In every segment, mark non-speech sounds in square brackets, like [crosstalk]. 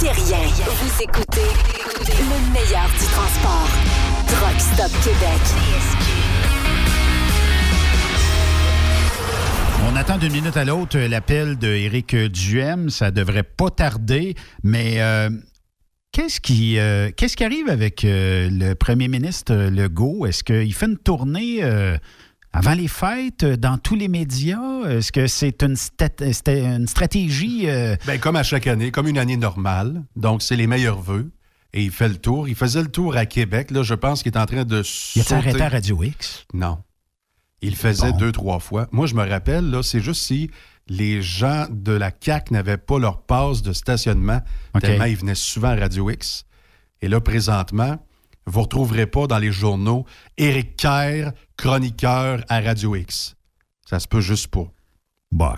manquez rien. Vous écoutez le meilleur du transport. Truck Stop Québec. On attend d'une minute à l'autre l'appel de Éric Duhem. Ça devrait pas tarder, mais euh, qu'est-ce qui, euh, qu'est-ce qui arrive avec euh, le premier ministre Legault? Est-ce qu'il fait une tournée avant les fêtes euh, dans tous les médias? Est-ce que c'est une, stat- c'était une stratégie? euh, Ben, comme à chaque année, comme une année normale. Donc, c'est les meilleurs vœux. Et il fait le tour. Il faisait le tour à Québec. Là, je pense qu'il est en train de il a arrêté à Radio X? Non. Il le faisait Bon. deux, trois fois. Moi, je me rappelle, là, c'est juste si les gens de la CAC n'avaient pas leur passe de stationnement, OK. tellement ils venaient souvent à Radio X. Et là, présentement, vous ne retrouverez pas dans les journaux Éric Kerr, chroniqueur à Radio X. Ça se peut juste pas. Bah,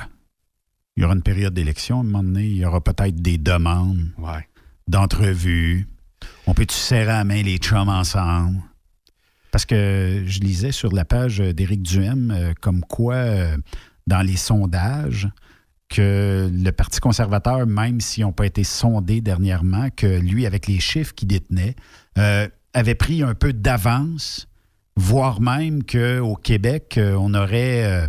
il y aura une période d'élection. À un moment donné, il y aura peut-être des demandes Ouais. d'entrevues. On peut-tu serrer la main les chums ensemble? Parce que je lisais sur la page d'Éric Duhem euh, comme quoi, euh, dans les sondages, que le Parti conservateur, même s'ils n'ont pas été sondés dernièrement, que lui, avec les chiffres qu'il détenait, euh, avait pris un peu d'avance, voire même qu'au Québec, euh, on aurait, euh,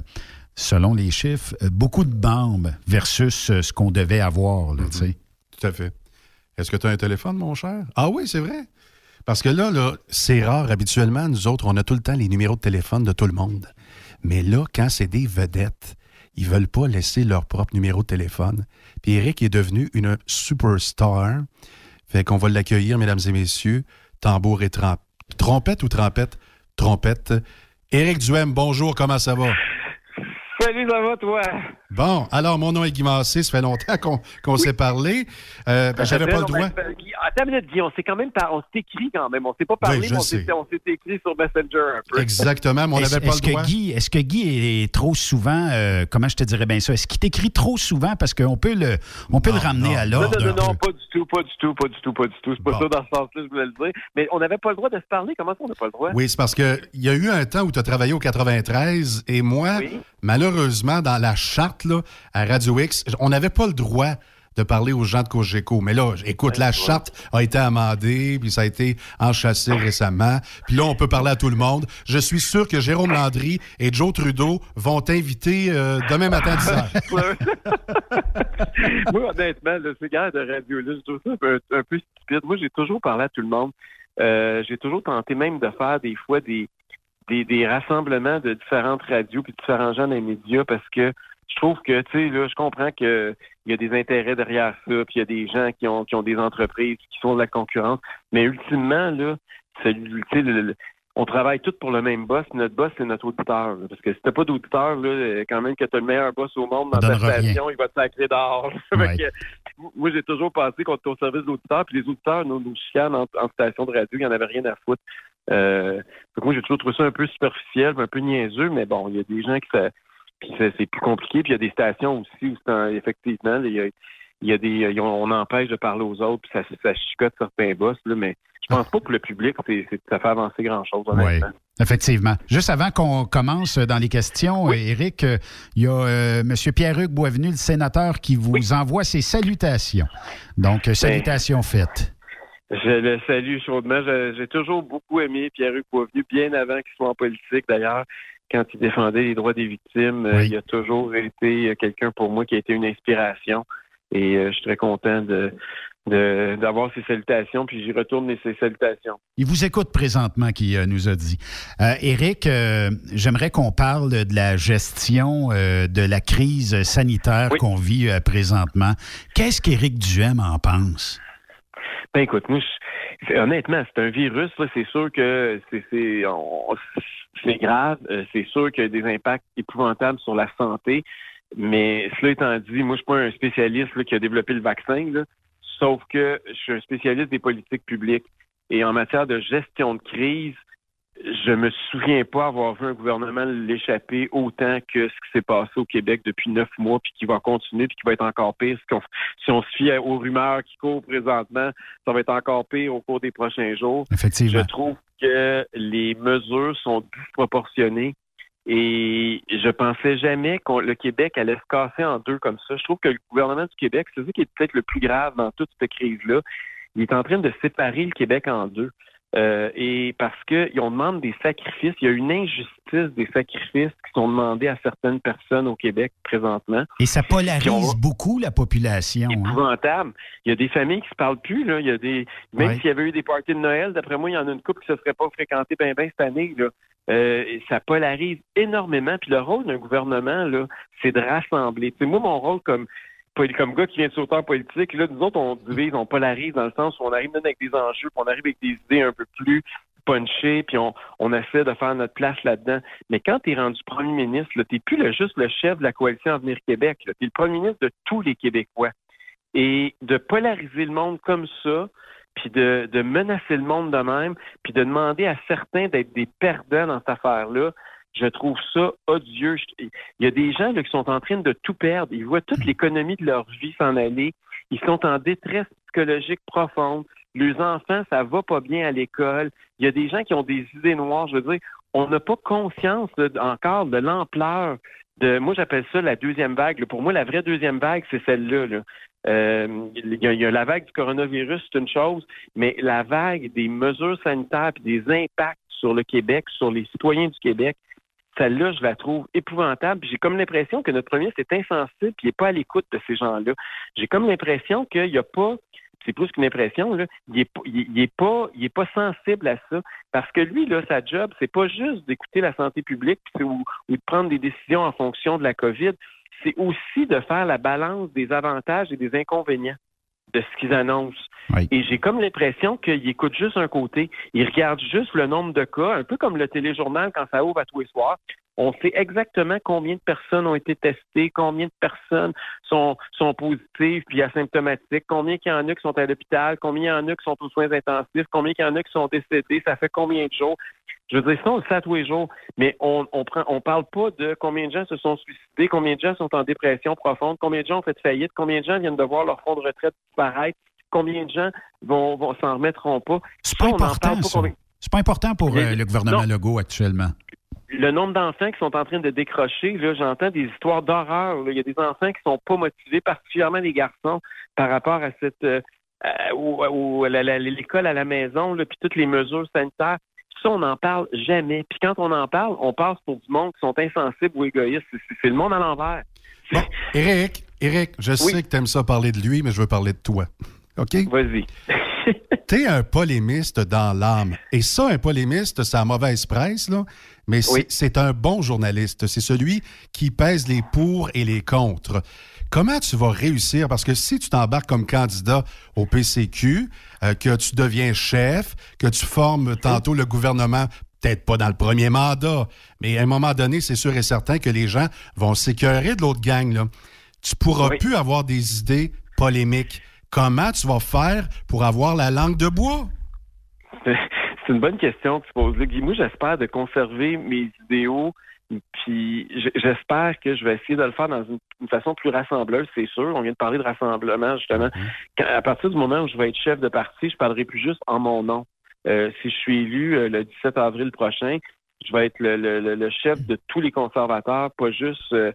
selon les chiffres, euh, beaucoup de bombes versus ce qu'on devait avoir. Là, sais. Tout à fait. Est-ce que tu as un téléphone, mon cher? Ah oui, c'est vrai. Parce que là, là c'est rare. Habituellement, nous autres, on a tout le temps les numéros de téléphone de tout le monde. Mais là, quand c'est des vedettes, ils veulent pas laisser leur propre numéro de téléphone. Puis Eric est devenu une superstar. Fait qu'on va l'accueillir, mesdames et messieurs. Tambour et trom- trompette ou trompette? Trompette. Éric Duhem, bonjour, comment ça va? Salut, ça va, toi? Bon, alors, mon nom est Guy Massé, ça fait longtemps qu'on qu'on s'est parlé. Euh, ben, J'avais pas le droit. Attends une minute, Guy, on s'est quand même par... on s'est écrit quand même. On s'est pas parlé, Oui, je mais on s'est écrit sur Messenger un peu. Exactement, mais on Est-ce n'avait pas le droit. que Guy, est-ce que Guy est trop souvent, euh, comment je te dirais bien ça, est-ce qu'il t'écrit trop souvent parce qu'on peut le, on peut Non, le ramener non. à Non, l'ordre? non, non, non, peu? pas du tout, pas du tout, pas du tout, pas du tout. C'est pas Bon. ça dans ce sens-là, je voulais le dire. Mais on n'avait pas le droit de se parler. Comment ça, on n'a pas le droit? Oui, c'est parce qu'il y a eu un temps où tu as travaillé au 93 et moi, Oui. malheureusement, dans la charte là, à Radio X, on n'avait pas le droit de parler aux gens de Cogeco. Mais là, écoute, la charte a été amendée, puis ça a été enchâssé récemment. Puis là, on peut parler à tout le monde. Je suis sûr que Jérôme Landry et Joe Trudeau vont t'inviter euh, demain matin à 10 heures. [laughs] [laughs] Moi, honnêtement, le cigare de radio, là, je trouve ça un peu, un peu stupide. Moi, j'ai toujours parlé à tout le monde. Euh, j'ai toujours tenté même de faire des fois des, des, des rassemblements de différentes radios puis de différents gens dans les médias parce que je trouve que, tu sais, là, je comprends que il y a des intérêts derrière ça, puis il y a des gens qui ont, qui ont des entreprises qui font de la concurrence. Mais ultimement, là, celui, tu sais, le- le- on travaille tous pour le même boss. Notre boss, c'est notre auditeur. là. Parce que si t'as pas d'auditeur, là, quand même que t'as le meilleur boss au monde dans ta station, il va te sacrer dehors. [laughs] Ouais. que, moi, j'ai toujours pensé qu'on était au service de l'auditeur, puis les auditeurs nous, nous en, en station de radio, il n'y en avait rien à foutre. Euh, fait que moi, j'ai toujours trouvé ça un peu superficiel, un peu niaiseux, mais bon, il y a des gens qui ça, puis c'est plus compliqué, puis il y a des stations aussi où un- effectivement, il y a, il y a des, on empêche de parler aux autres, puis ça, ça chicote certains boss, là, mais je pense pas que le public, c'est, ça fait avancer grand-chose, Oui, effectivement. Juste avant qu'on commence dans les questions, euh, Éric, euh, il y a euh, M. Pierre-Hugues Boisvenu, le sénateur, qui vous envoie ses salutations. Donc, euh, salutations faites. Je le salue chaudement. J'ai toujours beaucoup aimé Pierre-Hugues Boisvenu, bien avant qu'il soit en politique d'ailleurs. Quand il défendait les droits des victimes, euh, Oui. il a toujours été euh, quelqu'un pour moi qui a été une inspiration. Et euh, je suis très content de d'avoir ses salutations, puis j'y retourne ses salutations. Il vous écoute présentement, qui euh, nous a dit. Euh, Éric, euh, j'aimerais qu'on parle de la gestion de la crise sanitaire Oui. qu'on vit présentement. Qu'est-ce qu'Éric Duhem en pense? Ben écoute, c'est- honnêtement, c'est un virus, c'est sûr que c'est c'est grave, euh, c'est sûr qu'il y a des impacts épouvantables sur la santé, mais cela étant dit, moi, je suis pas un spécialiste là, qui a développé le vaccin, là, sauf que je suis un spécialiste des politiques publiques. Et en matière de gestion de crise, je me souviens pas avoir vu un gouvernement l'échapper autant que ce qui s'est passé au Québec depuis neuf mois, puis qui va continuer, puis qui va être encore pire. Si on, se fie aux rumeurs qui courent présentement, ça va être encore pire au cours des prochains jours. Je Effectivement. trouve que les mesures sont disproportionnées Et je pensais jamais que le Québec allait se casser en deux comme ça. Je trouve que le gouvernement du Québec, c'est ça qui est peut-être le plus grave dans toute cette crise-là. Il est en train de séparer le Québec en deux. Euh, et parce qu'ils on demande des sacrifices, il y a une injustice des sacrifices qui sont demandés à certaines personnes au Québec présentement. Et ça polarise beaucoup la population. Hein. épouvantable. Il y a des familles qui se parlent plus. Là. Il y a des même s'il y avait eu des parties de Noël, d'après moi, il y en a une couple qui ne se serait pas fréquentée bien ben cette année. Là. Euh, ça polarise énormément. Puis le rôle d'un gouvernement, là, c'est de rassembler. C'est moi, mon rôle comme comme gars qui vient de sauteur politique, là, nous autres, on divise, on polarise dans le sens où on arrive même avec des enjeux, puis on arrive avec des idées un peu plus punchées, puis on, on essaie de faire notre place là-dedans. Mais quand tu es rendu premier ministre, tu n'es plus le, juste le chef de la coalition Avenir Québec, tu es le premier ministre de tous les Québécois. Et de polariser le monde comme ça, puis de, de menacer le monde de même, puis de demander à certains d'être des perdants dans cette affaire-là, je trouve ça odieux. Il y a des gens là, qui sont en train de tout perdre. Ils voient toute l'économie de leur vie s'en aller. Ils sont en détresse psychologique profonde. Les enfants, ça va pas bien à l'école. Il y a des gens qui ont des idées noires. Je veux dire, on n'a pas conscience encore de l'ampleur de. Moi, j'appelle ça la deuxième vague. Pour moi, la vraie deuxième vague, c'est celle-là. Euh, il, y a, la vague du coronavirus, c'est une chose, mais la vague des mesures sanitaires et des impacts sur le Québec, sur les citoyens du Québec, celle-là, je la trouve épouvantable. J'ai comme l'impression que notre premier, c'est insensible, puis il n'est pas à l'écoute de ces gens-là. J'ai comme l'impression qu'il n'y a pas, c'est plus qu'une impression, il n'est pas, sensible à ça. Parce que lui, là, sa job, c'est pas juste d'écouter la santé publique ou de prendre des décisions en fonction de la COVID, c'est aussi de faire la balance des avantages et des inconvénients de ce qu'ils annoncent. Et j'ai comme l'impression qu'ils écoutent juste un côté. Ils regardent juste le nombre de cas, un peu comme le téléjournal quand ça ouvre à tous les soirs. On sait exactement combien de personnes ont été testées, combien de personnes sont, sont positives puis asymptomatiques, combien il y en a qui sont à l'hôpital, combien il y en a qui sont aux soins intensifs, combien il y en a qui sont décédés, ça fait combien de jours. Je veux dire, ça, on le sait à tous les jours, mais on on prend, on parle pas de combien de gens se sont suicidés, combien de gens sont en dépression profonde, combien de gens ont fait faillite, combien de gens viennent de voir leur fonds de retraite disparaître, combien de gens vont, vont s'en remettront pas. C'est pas, important, C'est pas important pour euh, le gouvernement Legault actuellement le nombre d'enfants qui sont en train de décrocher, là, j'entends des histoires d'horreur. Il y a des enfants qui sont pas motivés, particulièrement les garçons, par rapport à cette euh, ou, l'école à la maison, puis toutes les mesures sanitaires. Ça, on n'en parle jamais. Puis quand on en parle, on passe pour du monde qui sont insensibles ou égoïstes. C'est le monde à l'envers. Bon, Eric, Eric, je sais que tu aimes ça parler de lui, mais je veux parler de toi. OK? Vas-y. [laughs] T'es un polémiste dans l'âme. Et ça, un polémiste, c'est la mauvaise presse, là. Mais c'est un bon journaliste. C'est celui qui pèse les pour et les contre. Comment tu vas réussir? Parce que si tu t'embarques comme candidat au PCQ, euh, que tu deviens chef, que tu formes tantôt le gouvernement, peut-être pas dans le premier mandat, mais à un moment donné, c'est sûr et certain que les gens vont s'écœurer de l'autre gang. Là. Tu pourras plus avoir des idées polémiques. Comment tu vas faire pour avoir la langue de bois? [laughs] C'est une bonne question que tu poses là. Moi, j'espère de conserver mes idéaux, puis j'espère que je vais essayer de le faire dans une, façon plus rassembleuse, c'est sûr. On vient de parler de rassemblement, justement. Mm-hmm. à partir du moment où je vais être chef de parti, je parlerai plus juste en mon nom. Euh, si je suis élu euh, le 17 avril prochain, je vais être le, chef de tous les conservateurs, pas juste euh,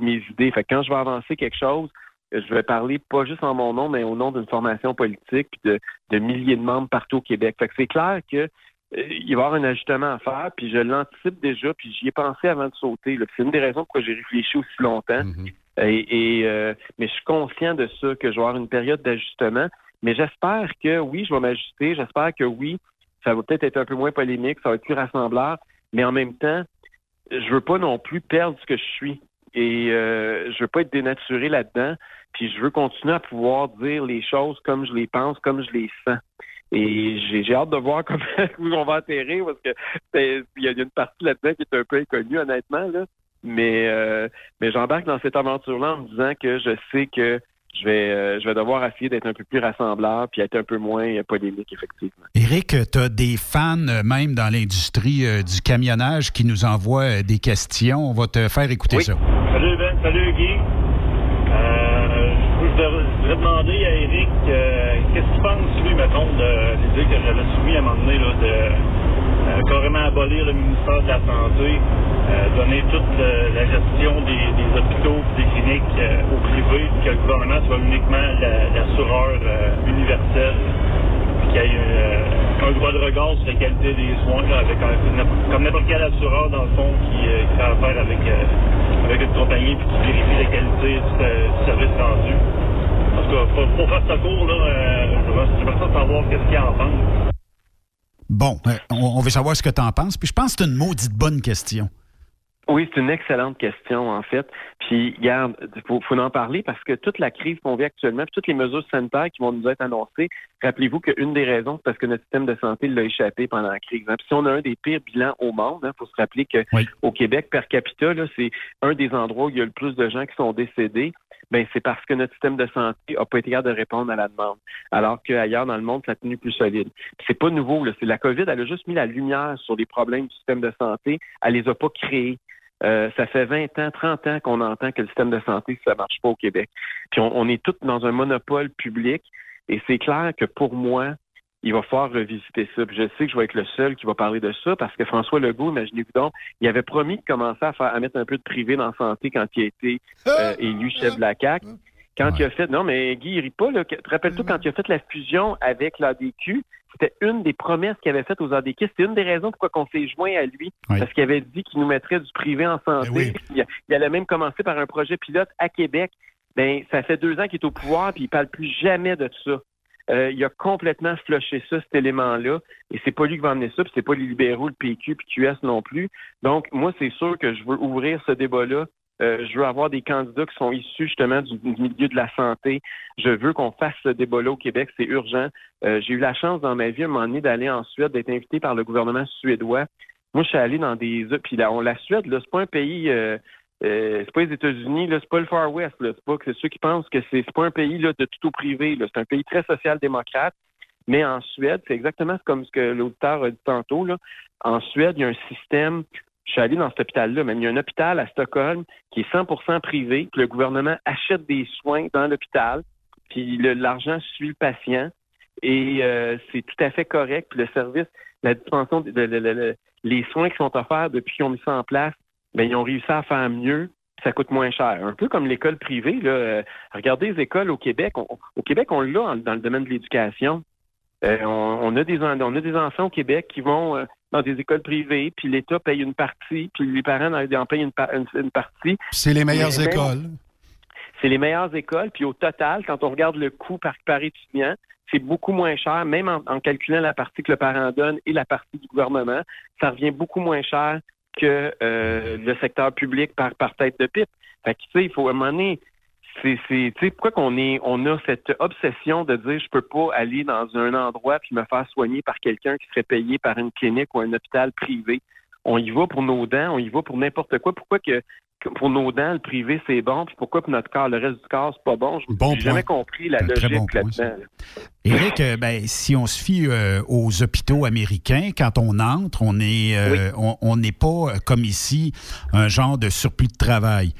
mes idées. Fait que quand je vais avancer quelque chose, je vais parler pas juste en mon nom, mais au nom d'une formation politique puis de, de, milliers de membres partout au Québec. Fait que c'est clair que euh, il va y avoir un ajustement à faire, puis je l'anticipe déjà, puis j'y ai pensé avant de sauter. C'est une des raisons pourquoi j'ai réfléchi aussi longtemps. Mm-hmm. Et, euh, mais je suis conscient de ça, que je vais avoir une période d'ajustement. Mais j'espère que oui, je vais m'ajuster. J'espère que oui, ça va peut-être être un peu moins polémique, ça va être plus rassembleur. Mais en même temps, je veux pas non plus perdre ce que je suis. Et euh, je veux pas être dénaturé là-dedans. Puis je veux continuer à pouvoir dire les choses comme je les pense, comme je les sens. Et j'ai hâte de voir [laughs] comment on va atterrir parce que il y a une partie là-dedans qui est un peu inconnue, honnêtement. Là. Mais, euh, mais j'embarque dans cette aventure-là en me disant que je sais que je vais, euh, je vais devoir essayer d'être un peu plus rassembleur puis être un peu moins polémique, effectivement. Éric, tu as des fans euh, même dans l'industrie du camionnage qui nous envoient des questions. On va te faire écouter ça. Salut Ben, salut Guy je voudrais demander à Eric euh, qu'est-ce qu'il pense, lui, mettons, de l'idée que j'avais soumis à un moment donné, là, de euh, carrément abolir le ministère de la Santé. Euh, donner toute le- la gestion des, des hôpitaux des cliniques euh, au privé, que le gouvernement soit uniquement la- l'assureur euh, universel, qu'il y ait euh, un droit de regard sur la qualité des soins, avec un- comme n'importe quel assureur, dans le fond, qui, euh, fait affaire avec, euh, avec une compagnie, puis qui vérifie la qualité du, service rendu. En tout cas, pour, faire ce cours, là, euh, j'aimerais ça savoir qu'est-ce qu'il en pense. Bon, euh, on, on veut savoir ce que tu en penses. Puis je pense que c'est une maudite bonne question. Oui, c'est une excellente question, en fait. Puis, regarde, il faut, faut en parler parce que toute la crise qu'on vit actuellement, puis toutes les mesures sanitaires qui vont nous être annoncées, rappelez-vous qu'une des raisons, c'est parce que notre système de santé l'a échappé pendant la crise. hein. Puis si on a un des pires bilans au monde, il faut se rappeler qu'au Oui. Québec, per capita, c'est un des endroits où il y a le plus de gens qui sont décédés. Ben, c'est parce que notre système de santé n'a pas été capable de répondre à la demande. Alors qu'ailleurs dans le monde, ça a tenu plus solide. Puis C'est pas nouveau. Là. La COVID, elle a juste mis la lumière sur les problèmes du système de santé. Elle les a pas créés. Euh, ça fait 20 ans, 30 ans qu'on entend que le système de santé, ça marche pas au Québec. Puis on, on est tous dans un monopole public et c'est clair que pour moi, il va falloir revisiter ça. Puis je sais que je vais être le seul qui va parler de ça parce que François Legault, imaginez-vous donc, il avait promis de commencer à, faire, à mettre un peu de privé dans la santé quand il a été euh, élu chef de la CAQ. Quand Ouais. il a fait, non, mais Guy, il rit pas, là. Te rappelles-toi quand il a fait la fusion avec l'ADQ, c'était une des promesses qu'il avait faites aux ADQ. C'était une des raisons pourquoi on s'est joint à lui. Oui. Parce qu'il avait dit qu'il nous mettrait du privé en santé. Ben oui. il, il allait même commencer par un projet pilote à Québec. Ben, ça fait deux ans qu'il est au pouvoir, puis il parle plus jamais de ça. Euh, il a complètement flushé ça, cet élément-là. Et c'est pas lui qui va amener ça, puis c'est pas les libéraux, le PQ, puis QS non plus. Donc, moi, c'est sûr que je veux ouvrir ce débat-là. Euh, je veux avoir des candidats qui sont issus justement du, milieu de la santé. Je veux qu'on fasse ce débat-là au Québec, c'est urgent. Euh, J'ai eu la chance dans ma vie à un moment donné d'aller en Suède, d'être invité par le gouvernement suédois. Moi, je suis allé dans des puis là, on, la Suède, là, c'est pas un pays euh, euh, c'est pas les États-Unis, c'est pas le Far West, c'est pas c'est ceux qui pensent que c'est pas un pays là, de tout au privé, c'est un pays très social-démocrate. Mais en Suède, c'est exactement comme ce que l'auditeur a dit tantôt. Là. En Suède, il y a un système. Je suis allé dans cet hôpital-là, même il y a un hôpital à Stockholm qui est 100% privé, que le gouvernement achète des soins dans l'hôpital, puis l'argent suit le patient, et euh, c'est tout à fait correct. Puis le service, la dispensation, de, les soins qui sont offerts depuis qu'ils ont mis ça en place, ben ils ont réussi à faire mieux. Ça coûte moins cher. Un peu comme l'école privée. Là. Euh, regardez les écoles au Québec. Au Québec, on l'a dans le domaine de l'éducation. Euh, on, a des, on a des enfants au Québec qui vont euh, dans des écoles privées, puis l'État paye une partie, puis les parents en en payent une, par- une- une partie. C'est les meilleures Mais même- écoles. C'est les meilleures écoles, puis au total, quand on regarde le coût par, par étudiant, c'est beaucoup moins cher, même en, en calculant la partie que le parent donne et la partie du gouvernement, ça revient beaucoup moins cher que euh, le secteur public par, par tête de pipe. Fait que, tu sais, il faut à un moment donné, c'est, c'est, tu sais, pourquoi qu'on est, on a cette obsession de dire, je peux pas aller dans un endroit puis me faire soigner par quelqu'un qui serait payé par une clinique ou un hôpital privé? On y va pour nos dents, on y va pour n'importe quoi. Pourquoi que, que pour nos dents, le privé, c'est bon, puis pourquoi pour notre corps, le reste du corps, c'est pas bon? Je Bon n'ai jamais compris la logique bon là-dedans. là. Éric, euh, ben, si on se fie euh, aux hôpitaux américains, quand on entre, on euh, on on n'est pas comme ici un genre de surplus de travail.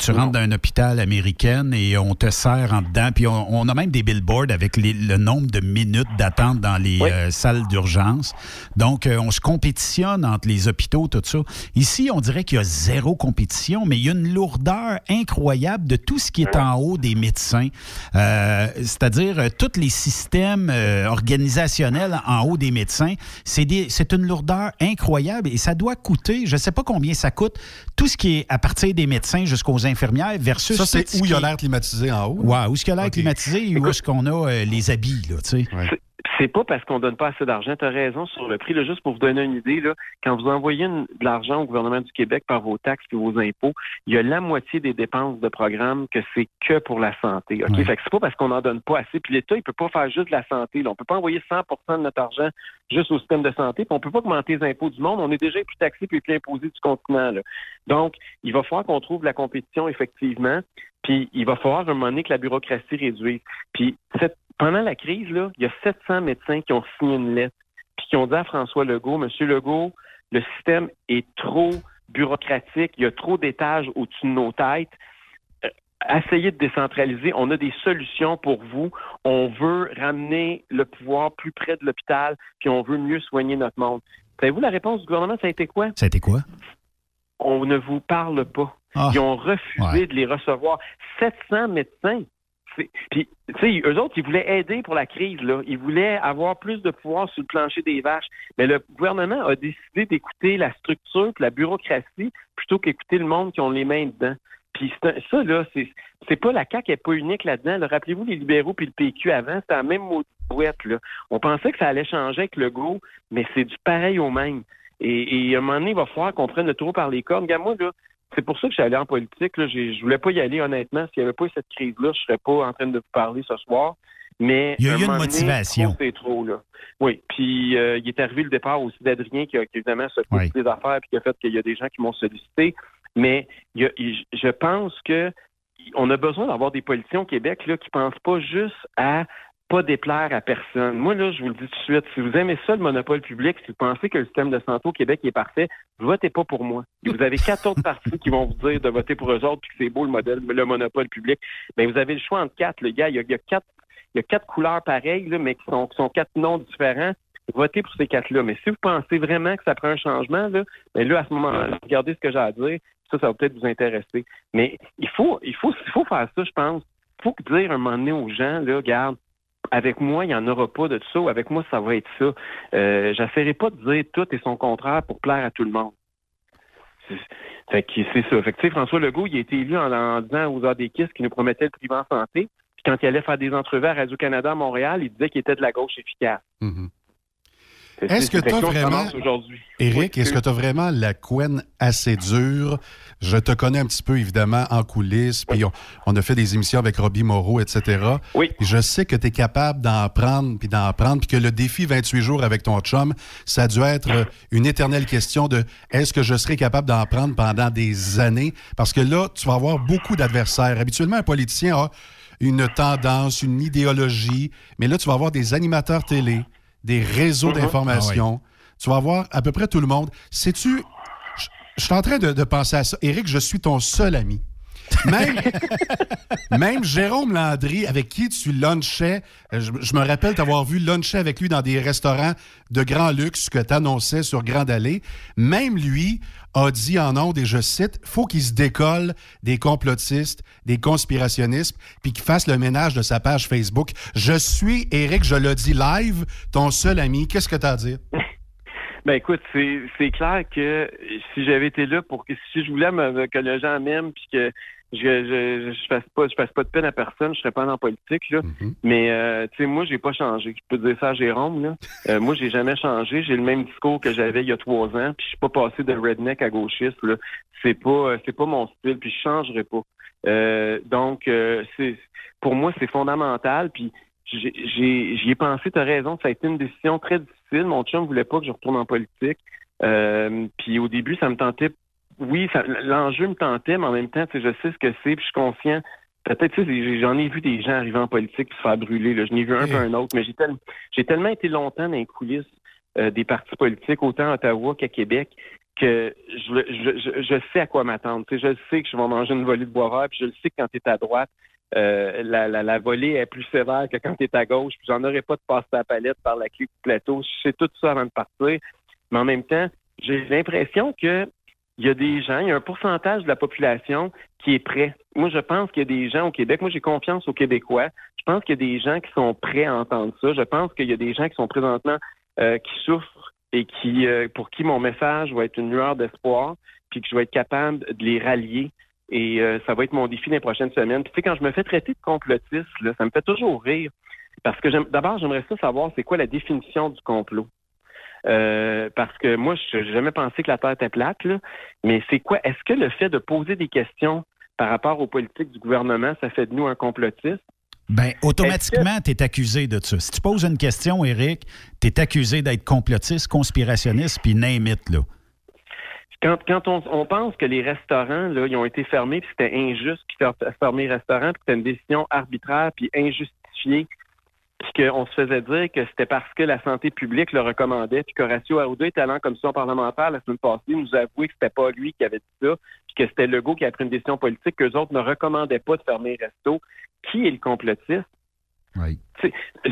Tu Non. rentres dans un hôpital américain et on te sert en dedans, puis on, on a même des billboards avec les- le nombre de minutes d'attente dans les Oui. salles d'urgence. Donc, on se compétitionne entre les hôpitaux, tout ça. Ici, on dirait qu'il y a zéro compétition, mais il y a une lourdeur incroyable de tout ce qui est en haut des médecins. Euh, C'est-à-dire, euh, tous les systèmes euh, organisationnels en haut des médecins, c'est une lourdeur incroyable et ça doit coûter, je ne sais pas combien ça coûte, tout ce qui est à partir des médecins jusqu'aux infirmières versus... Ça, c'est ce où il y a l'air climatisé en haut. Ouais, où est-ce qu'il y a l'air climatisé et où est-ce qu'on a euh, les habits, là, tu sais? Ouais. C'est pas parce qu'on donne pas assez d'argent. Tu as raison sur le prix. Là, juste pour vous donner une idée, là, quand vous envoyez une- de l'argent au gouvernement du Québec par vos taxes et vos impôts, il y a la moitié des dépenses de programme que c'est que pour la santé. OK? Ouais. Fait que c'est pas parce qu'on n'en donne pas assez. Puis l'État, il peut pas faire juste de la santé. Là. On peut pas envoyer 100% de notre argent juste au système de santé. Puis on peut pas augmenter les impôts du monde. On est déjà plus taxé puis plus imposé du continent. Là. Donc, il va falloir qu'on trouve la compétition effectivement. Puis il va falloir à un moment donné que la bureaucratie réduise. Puis cette- pendant la crise, là, il y a 700 médecins qui ont signé une lettre puis qui ont dit à François Legault, Monsieur Legault, le système est trop bureaucratique, il y a trop d'étages au-dessus de nos têtes. Euh, Essayez de décentraliser. On a des solutions pour vous. On veut ramener le pouvoir plus près de l'hôpital, puis on veut mieux soigner notre monde. Savez-vous, la réponse du gouvernement, ça a été quoi? Ça a été quoi? on ne vous parle pas. Ah, Ils ont refusé ouais. de les recevoir. 700 médecins. Puis, tu sais, eux autres, ils voulaient aider pour la crise, là. Ils voulaient avoir plus de pouvoir sur le plancher des vaches. Mais le gouvernement a décidé d'écouter la structure, la bureaucratie, plutôt qu'écouter le monde qui ont les mains dedans. Puis ça, là, c'est pas la CAQ n'est pas unique là-dedans. là. Rappelez-vous les libéraux puis le PQ avant, c'était la même boîte, là. On pensait que ça allait changer avec le go, mais c'est du pareil au même. Et, à un moment donné, il va falloir qu'on prenne le taureau par les cornes. Regarde, là, c'est pour ça que je suis allé en politique. Là. Je voulais pas y aller, honnêtement. S'il n'y avait pas eu cette crise-là, je serais pas en train de vous parler ce soir. Mais Il y a eu une motivation. C'est trop, là. Oui. Puis euh, il est arrivé le départ aussi d'Adrien qui a qui, évidemment s'occupé Oui. des affaires puis qui a fait qu'il y a des gens qui m'ont sollicité. Mais il y a- il- je pense que on a besoin d'avoir des politiciens au Québec là, qui pensent pas juste à pas déplaire à personne. Moi, là, je vous le dis tout de suite, si vous aimez ça, le monopole public, si vous pensez que le système de santé au Québec est parfait, votez pas pour moi. Et vous avez quatre autres [laughs] partis qui vont vous dire de voter pour eux autres, puis que c'est beau le modèle, le monopole public. Ben, vous avez le choix entre quatre, le gars. Il y a, il y a quatre, il y a quatre couleurs pareilles, là, mais qui sont, qui sont quatre noms différents. Votez pour ces quatre-là. Mais si vous pensez vraiment que ça prend un changement, là, ben là, à ce moment-là, regardez ce que j'ai à dire. Ça, ça va peut-être vous intéresser. Mais il faut, il faut, il faut faire ça, je pense. Il faut dire un moment donné aux gens, là, regarde, avec moi, il n'y en aura pas de ça, ou avec moi, ça va être ça. Euh, J'essaierai pas de dire tout et son contraire pour plaire à tout le monde. Fait que c'est ça. François Legault, il a été élu en, en disant aux ADKIS qui nous promettait le privé en santé. Puis quand il allait faire des entrevues à Radio-Canada à Montréal, il disait qu'il était de la gauche efficace. Mhm. Fait Est-ce que on vraiment- Oui, est-ce que tu as vraiment la couenne assez dure? Je te connais un petit peu, évidemment, en coulisses, puis on, on a fait des émissions avec Robbie Moreau, etc. Oui. Et Je sais que tu es capable d'en prendre, puis d'en prendre, puis que le défi 28 jours avec ton chum, ça a dû être euh, une éternelle question de est-ce que je serai capable d'en prendre pendant des années? Parce que là, tu vas avoir beaucoup d'adversaires. Habituellement, un politicien a une tendance, une idéologie, mais là, tu vas avoir des animateurs télé, des réseaux Mhm. d'information. Tu vas avoir à peu près tout le monde. Sais-tu, je- je suis en train de, de penser à ça. Éric, je suis ton seul ami. Même, même Jérôme Landry, avec qui tu lunchais, euh, je, me rappelle t'avoir vu luncher avec lui dans des restaurants de grand luxe que tu annonçais sur Grande Allée. Même lui a dit en ondes, et je cite, faut qu'il se décolle des complotistes, des conspirationnistes, puis qu'il fasse le ménage de sa page Facebook. Je suis, Éric, je le dis live, ton seul ami. Qu'est-ce que tu as à dire? [laughs] Ben écoute, c'est c'est clair que si j'avais été là pour que si je voulais me- que les gens m'aiment puis que je, je, je fasse pas je fasse pas de peine à personne, je serais pas en politique là. Mhm. Mais euh, tu sais, moi, j'ai pas changé. Je peux dire ça à Jérôme, là. Euh, moi, j'ai jamais changé. J'ai le même discours que j'avais il y a trois ans, puis je suis pas passé de redneck à gauchiste, là. C'est pas euh, c'est pas mon style, puis je changerai pas. Euh, donc, euh, c'est pour moi, c'est fondamental, puis j'ai- j'ai- j'y ai pensé, tu as raison, ça a été une décision très difficile. Mon chum voulait pas que je retourne en politique. Euh, puis au début, ça me tentait. Oui, l'enjeu me tentait, mais en même temps, je sais ce que c'est, puis je suis conscient. Peut-être, j'en ai vu des gens arriver en politique et se faire brûler. Là. Je n'ai vu un peu un autre, mais j'ai tel- j'ai tellement été longtemps dans les coulisses euh, des partis politiques, autant à Ottawa qu'à Québec, que je, je, je, je sais à quoi m'attendre. Je sais que je vais manger une volée de bois vert, puis je le sais que quand tu es à droite, euh, la, la, la volée est plus sévère que quand tu es à gauche, puis j'en aurais pas de passer à la palette par la clé du plateau. Je sais tout ça avant de partir. Mais en même temps, j'ai l'impression que il y a des gens, il y a un pourcentage de la population qui est prêt. Moi, je pense qu'il y a des gens au Québec, moi j'ai confiance aux Québécois. Je pense qu'il y a des gens qui sont prêts à entendre ça. Je pense qu'il y a des gens qui sont présentement euh, qui souffrent et qui euh, pour qui mon message va être une lueur d'espoir, puis que je vais être capable de les rallier. Et euh, ça va être mon défi des prochaines semaines. Puis tu sais, quand je me fais traiter de complotiste, là, ça me fait toujours rire. Parce que d'abord, j'aimerais ça savoir c'est quoi la définition du complot. Euh, parce que moi, je n'ai jamais pensé que la Terre était plate, là. mais c'est quoi? Est-ce que le fait de poser des questions par rapport aux politiques du gouvernement, ça fait de nous un complotiste? Ben, automatiquement, tu es accusé de ça. Si tu poses une question, Éric, tu es accusé d'être complotiste, conspirationniste, puis name it, là. Quand, quand on, on pense que les restaurants, là, ils ont été fermés, puis c'était injuste fassent fermer les restaurants, puis que c'était une décision arbitraire, puis injustifiée, puis qu'on se faisait dire que c'était parce que la santé publique le recommandait, puis qu'Horacio Arruda était allé en commission parlementaire la semaine passée, nous avouer que c'était pas lui qui avait dit ça, puis que c'était Legault qui a pris une décision politique, qu'eux autres ne recommandaient pas de fermer les restos. Qui est le complotiste? Oui.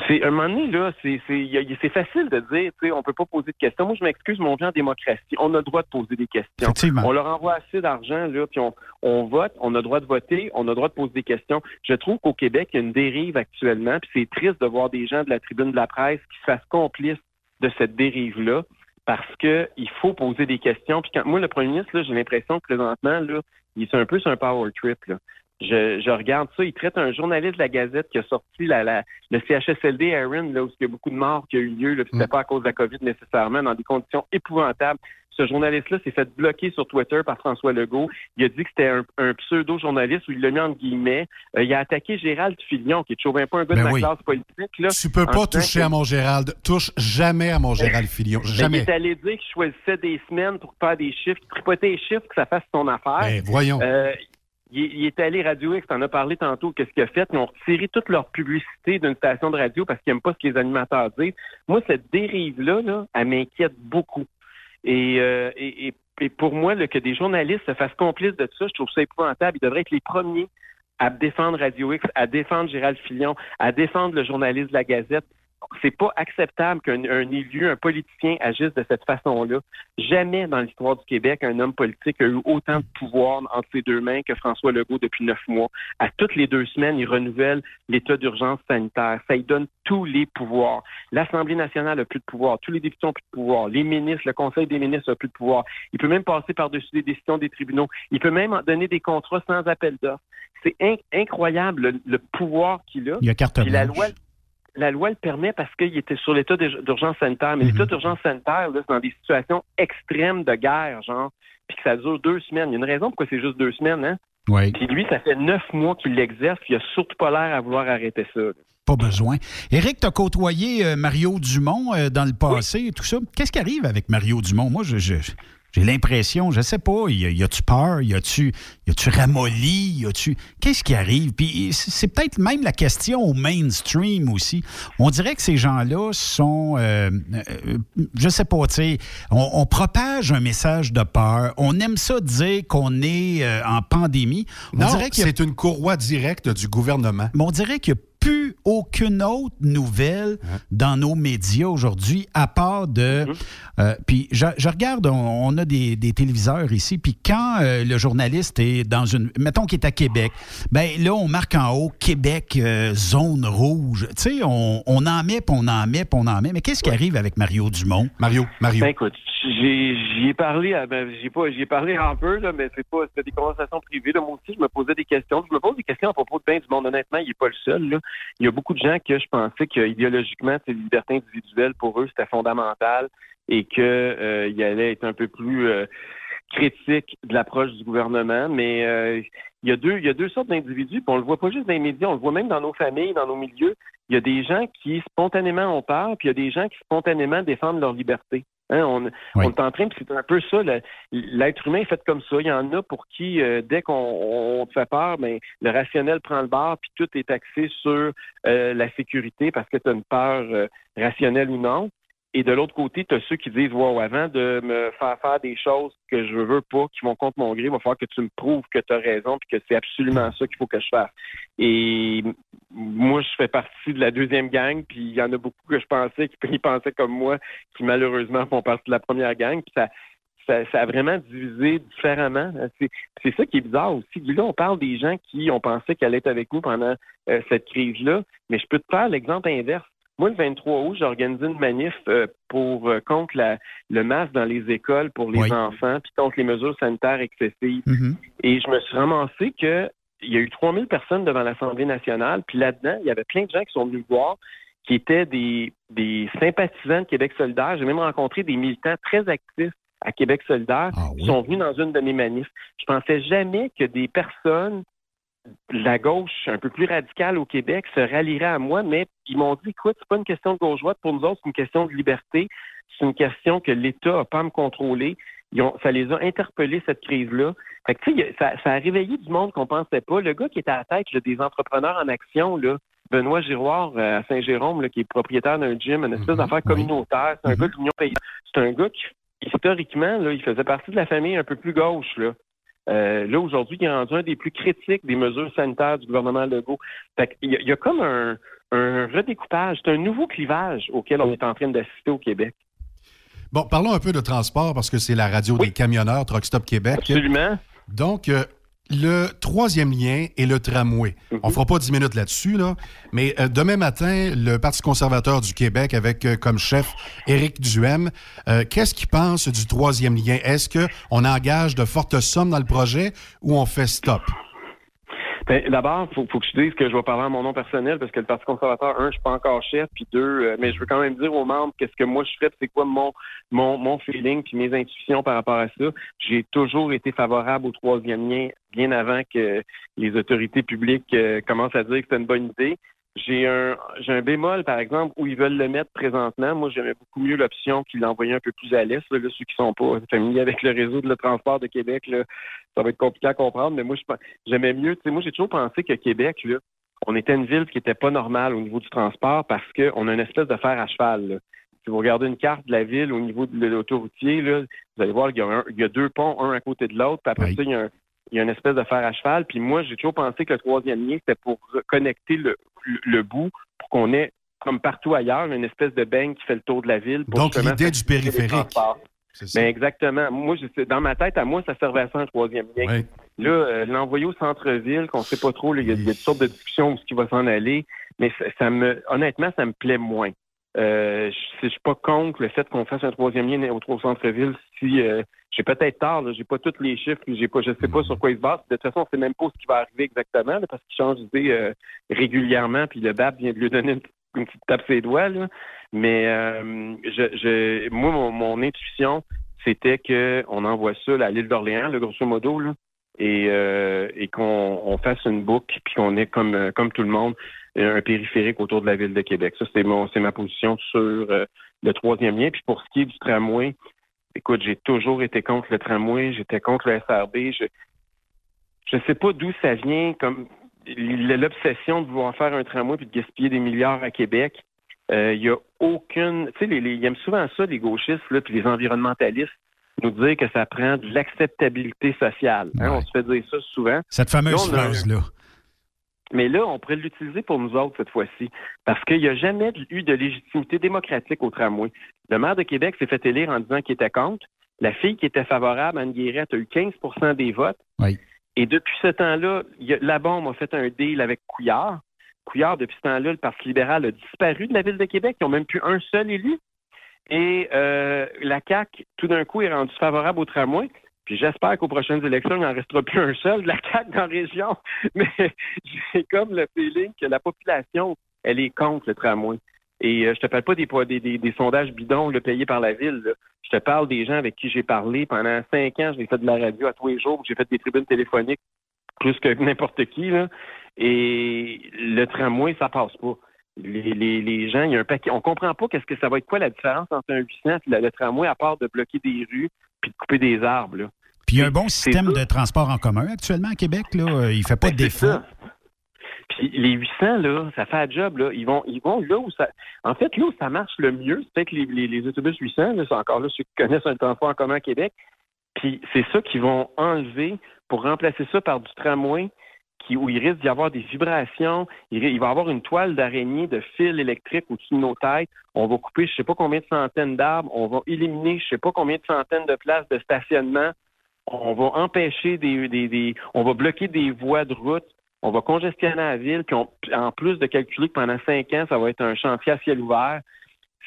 C'est un moment donné, là, c'est facile de dire, tu sais, on peut pas poser de questions. Moi, je m'excuse, mais on vit en démocratie. On a le droit de poser des questions. On leur envoie assez d'argent, là, puis on, on, vote, on a le droit de voter, on a le droit de poser des questions. Je trouve qu'au Québec, il y a une dérive actuellement, puis c'est triste de voir des gens de la tribune de la presse qui se fassent complices de cette dérive-là parce que il faut poser des questions. Puis quand moi, le premier ministre, j'ai l'impression que présentement, là, il est un peu sur un power trip. Là. Je, je, regarde ça. Il traite un journaliste de la Gazette qui a sorti la, la, le CHSLD Aaron, là, où il y a beaucoup de morts qui a eu lieu. Là, c'était mm. pas à cause de la COVID nécessairement, dans des conditions épouvantables. Ce journaliste-là s'est fait bloquer sur Twitter par François Legault. Il a dit que c'était un, pseudo-journaliste où il l'a mis en guillemets. Euh, il a attaqué Gérald Filion, qui est toujours un peu un gars de ben la classe politique. Là, tu peux pas toucher à mon Gérald. Touche jamais à mon Gérald Filion. Ben, jamais. il est allé dire qu'il choisissait des semaines pour faire des chiffres, qu'il tripotait les chiffres, que ça fasse son affaire. Ben, voyons. Euh, il, est allé Radio X, t'en as parlé tantôt, qu'est-ce qu'il a fait? Ils ont retiré toute leur publicité d'une station de radio parce qu'ils n'aiment pas ce que les animateurs disent. Moi, cette dérive-là, là, elle m'inquiète beaucoup. Et, euh, pour moi, que des journalistes se fassent complices de ça, je trouve ça épouvantable. Ils devraient être les premiers à défendre Radio X, à défendre Gérald Fillon, à défendre le journaliste de la Gazette c'est pas acceptable qu'un élu, un politicien agisse de cette façon-là. Jamais dans l'histoire du Québec, un homme politique a eu autant de pouvoir entre ses deux mains que François Legault depuis neuf mois. À toutes les deux semaines, il renouvelle l'état d'urgence sanitaire. Ça lui donne tous les pouvoirs. L'Assemblée nationale a plus de pouvoir. Tous les députés ont plus de pouvoir. Les ministres, le Conseil des ministres a plus de pouvoir. Il peut même passer par-dessus les décisions des tribunaux. Il peut même donner des contrats sans appel d'offres. C'est incroyable le, pouvoir qu'il a. Il y a carte la loi, la loi le permet parce qu'il était sur l'état d'urgence sanitaire. Mais l'état mhm. d'urgence sanitaire, c'est dans des situations extrêmes de guerre, genre, puis que ça dure deux semaines. Il y a une raison pourquoi c'est juste deux semaines, hein? Oui. Puis lui, ça fait neuf mois qu'il l'exerce, puis il a surtout pas l'air à vouloir arrêter ça. Pas besoin. Éric, tu as côtoyé euh, Mario Dumont euh, dans le passé et tout ça. Qu'est-ce qui arrive avec Mario Dumont? Moi, je, j'ai l'impression, je sais pas, y a-tu peur, y a-tu y a-tu ramolli, y a-tu qu'est-ce qui arrive? Puis c'est peut-être même la question au mainstream aussi. On dirait que ces gens-là sont, euh, euh, je sais pas, tu sais, on, propage un message de peur. On aime ça dire qu'on est euh, en pandémie. On non, c'est une courroie directe du gouvernement. Mais on dirait qu'il y a plus aucune autre nouvelle hein? dans nos médias aujourd'hui, à part de... Mm-hmm. Euh, puis je, regarde, on, a des, téléviseurs ici, puis quand euh, le journaliste est dans une... Mettons qu'il est à Québec, ben là, on marque en haut Québec, euh, zone rouge. Tu sais, on, en met, puis on en met, puis on en met. Mais qu'est-ce qui arrive avec Mario Dumont? Mario, Mario. Ben, écoute, j'y ai parlé, ben, j'ai pas, j'y ai parlé un peu, là, mais c'est pas, c'était des conversations privées. Moi aussi, je me posais des questions. Je me pose des questions à propos de bien du monde. Honnêtement, il n'est pas le seul. Là il y a beaucoup de gens que je pensais que idéologiquement, ces libertés individuelles, pour eux, c'était fondamental et qu'il euh, allait être un peu plus euh, critique de l'approche du gouvernement. Mais euh, il y a deux, il y a deux sortes d'individus, on le voit pas juste dans les médias, on le voit même dans nos familles, dans nos milieux. Il y a des gens qui spontanément ont peur, puis il y a des gens qui spontanément défendent leur liberté. Hein, on, est en train, c'est un peu ça, l'être humain est fait comme ça. Il y en a pour qui, euh, dès qu'on te fait peur, ben, le rationnel prend le bar, puis tout est axé sur euh, la sécurité parce que tu as une peur euh, rationnelle ou non. Et de l'autre côté, tu as ceux qui disent Wow, avant de me faire faire des choses que je veux pas, qui vont contre mon gré, il va falloir que tu me prouves que tu as raison et que c'est absolument ça qu'il faut que je fasse. Et moi, je fais partie de la deuxième gang, puis il y en a beaucoup que je pensais qui [laughs] pensaient comme moi, qui malheureusement font partie de la première gang. Puis ça, ça, a vraiment divisé différemment. C'est ça qui est bizarre aussi. Là, on parle des gens qui ont pensé qu'elle allait être avec nous pendant euh, cette crise-là, mais je peux te faire l'exemple inverse. Moi, le 23 août, j'ai organisé une manif euh, pour euh, contre la, le masque dans les écoles pour les enfants, puis contre les mesures sanitaires excessives. Mm-hmm. Et je me suis ramassé que il y a eu 3000 personnes devant l'Assemblée nationale, puis là-dedans, il y avait plein de gens qui sont venus voir, qui étaient des, des sympathisants de Québec solidaire. J'ai même rencontré des militants très actifs à Québec solidaire ah qui sont venus dans une de mes manifs. Je pensais jamais que des personnes la gauche un peu plus radicale au Québec se rallierait à moi, mais ils m'ont dit, écoute, c'est pas une question de gauche-droite, pour nous autres, c'est une question de liberté, c'est une question que l'État n'a pas à me contrôler. ça les a interpellés, cette crise-là. Fait ça, ça, a réveillé du monde qu'on pensait pas. Le gars qui était à la tête des entrepreneurs en action, là, Benoît Giroir euh, à Saint-Jérôme, qui est propriétaire d'un gym, une espèce mhm. d'affaires communautaire, c'est un mhm. gars de l'Union paysanne. C'est un gars qui, historiquement, là, il faisait partie de la famille un peu plus gauche. Là. Euh, là, aujourd'hui, il est rendu un des plus critiques des mesures sanitaires du gouvernement Legault. Fait il, y a, il y a comme un, un redécoupage, c'est un nouveau clivage auquel on est en train d'assister au Québec. Bon, parlons un peu de transport parce que c'est la radio des camionneurs, Truck Stop Québec. Absolument. Donc, euh, le troisième lien est le tramway. Mhm. On fera pas dix minutes là-dessus, là, mais euh, demain matin, le Parti conservateur du Québec, avec euh, comme chef Éric Duhem, euh, qu'est-ce qu'il pense du troisième lien? Est-ce qu'on engage de fortes sommes dans le projet ou on fait stop? Ben, D'abord, faut, faut que je dise que je vais parler en mon nom personnel parce que le Parti conservateur, un, je suis pas encore chef, puis deux, euh, mais je veux quand même dire aux membres qu'est-ce que moi je ferais, c'est quoi mon, mon, mon feeling, puis mes intuitions par rapport à ça. J'ai toujours été favorable au troisième lien bien avant que les autorités publiques euh, commencent à dire que c'est une bonne idée. J'ai un, j'ai un bémol, par exemple, où ils veulent le mettre présentement. Moi, j'aimais beaucoup mieux l'option qu'ils l'envoyaient un peu plus à l'est. Là, ceux qui sont pas familiers avec le réseau de le transport de Québec, là, ça va être compliqué à comprendre. Mais moi, j'aimais mieux. Tu sais, moi, j'ai toujours pensé que Québec, là, on était une ville qui était pas normale au niveau du transport parce qu'on a une espèce de fer à cheval. là. Si vous regardez une carte de la ville au niveau de l'autoroutier, là, vous allez voir qu'il y, y a deux ponts, un à côté de l'autre, puis après Oui. ça, il y a un, il y a une espèce de fer à cheval. Puis moi, j'ai toujours pensé que le troisième lien, c'était pour connecter le, le, bout pour qu'on ait, comme partout ailleurs, une espèce de beigne qui fait le tour de la ville. Pour Donc, l'idée du périphérique. Ben exactement. Moi, je dans ma tête, à moi, ça servait à ça un troisième lien. Là, euh, l'envoyer au centre-ville, qu'on sait pas trop, il y, a il y a toutes sortes de discussions où ce qui va s'en aller, mais ça, ça me, honnêtement, ça me plaît moins. Euh, je, je suis pas contre le fait qu'on fasse un troisième lien au, au centre-ville. Si euh, j'ai peut-être tard, j'ai pas tous les chiffres, j'ai pas, je sais pas sur quoi ils se basent. De toute façon, on sait même pas ce qui va arriver exactement, là, parce qu'ils changent d'idée euh, régulièrement, puis le BAP vient de lui donner une, une petite tape ses doigts. Là. Mais euh, je, je, moi, mon, mon intuition, c'était qu'on envoie ça là, à l'île d'Orléans, le grosso modo, là, et, euh, et qu'on on fasse une boucle, puis qu'on ait comme, euh, comme tout le monde un périphérique autour de la ville de Québec. Ça, c'est mon c'est ma position sur euh, le troisième lien. Puis pour ce qui est du tramway, écoute, j'ai toujours été contre le tramway, j'étais contre le SRB. Je je sais pas d'où ça vient, comme l'obsession de vouloir faire un tramway puis de gaspiller des milliards à Québec. Euh, Il y a aucune. Tu sais, les, les- ils aiment souvent ça, les gauchistes, là, puis les environnementalistes, nous dire que ça prend de l'acceptabilité sociale. Hein, Ouais. On se fait dire ça souvent. Cette fameuse phrase-là. Mais là, on pourrait l'utiliser pour nous autres cette fois-ci, parce qu'il n'y a jamais eu de légitimité démocratique au tramway. Le maire de Québec s'est fait élire en disant qu'il était contre. La fille qui était favorable, Anne Guérette, a eu 15% des votes. Oui. Et depuis ce temps-là, la bombe a fait un deal avec Couillard. Couillard, depuis ce temps-là, le Parti libéral a disparu de la ville de Québec. Ils n'ont même plus un seul élu. Et euh, la CAQ, tout d'un coup, est rendue favorable au tramway. Puis j'espère qu'aux prochaines élections, il n'en restera plus un seul de la CAQ dans la région. [laughs] Mais j'ai comme le feeling que la population, elle est contre le tramway. Et euh, je te parle pas des, des, des, des sondages bidons le payés par la ville. là. Je te parle des gens avec qui j'ai parlé. Pendant cinq ans, j'ai fait de la radio à tous les jours. J'ai fait des tribunes téléphoniques plus que n'importe qui. Là. Et le tramway, ça passe pas. Les, les, les gens, il y a un paquet. On comprend pas qu'est-ce que ça va être quoi la différence entre un 800 et le, le tramway à part de bloquer des rues puis de couper des arbres. Là. Puis il y a un bon système de transport en commun actuellement à Québec. Là. Il ne fait pas de Ben, c'est défaut. ça. Puis les 800, là, ça fait un job. Là. Ils, vont, ils vont là où ça. En fait, là où ça marche le mieux, c'est peut-être les, les, les autobus 800. Là, c'est encore là ceux qui connaissent un transport en commun à Québec. Puis c'est ça qu'ils vont enlever pour remplacer ça par du tramway qui, où il risque d'y avoir des vibrations. Il, va y avoir une toile d'araignée de fils électriques au-dessus de nos têtes. On va couper je sais pas combien de centaines d'arbres. On va éliminer je sais pas combien de centaines de places de stationnement. On va empêcher des, des, des on va bloquer des voies de route. On va congestionner la ville, puis on- en plus de calculer que pendant cinq ans, ça va être un chantier à ciel ouvert.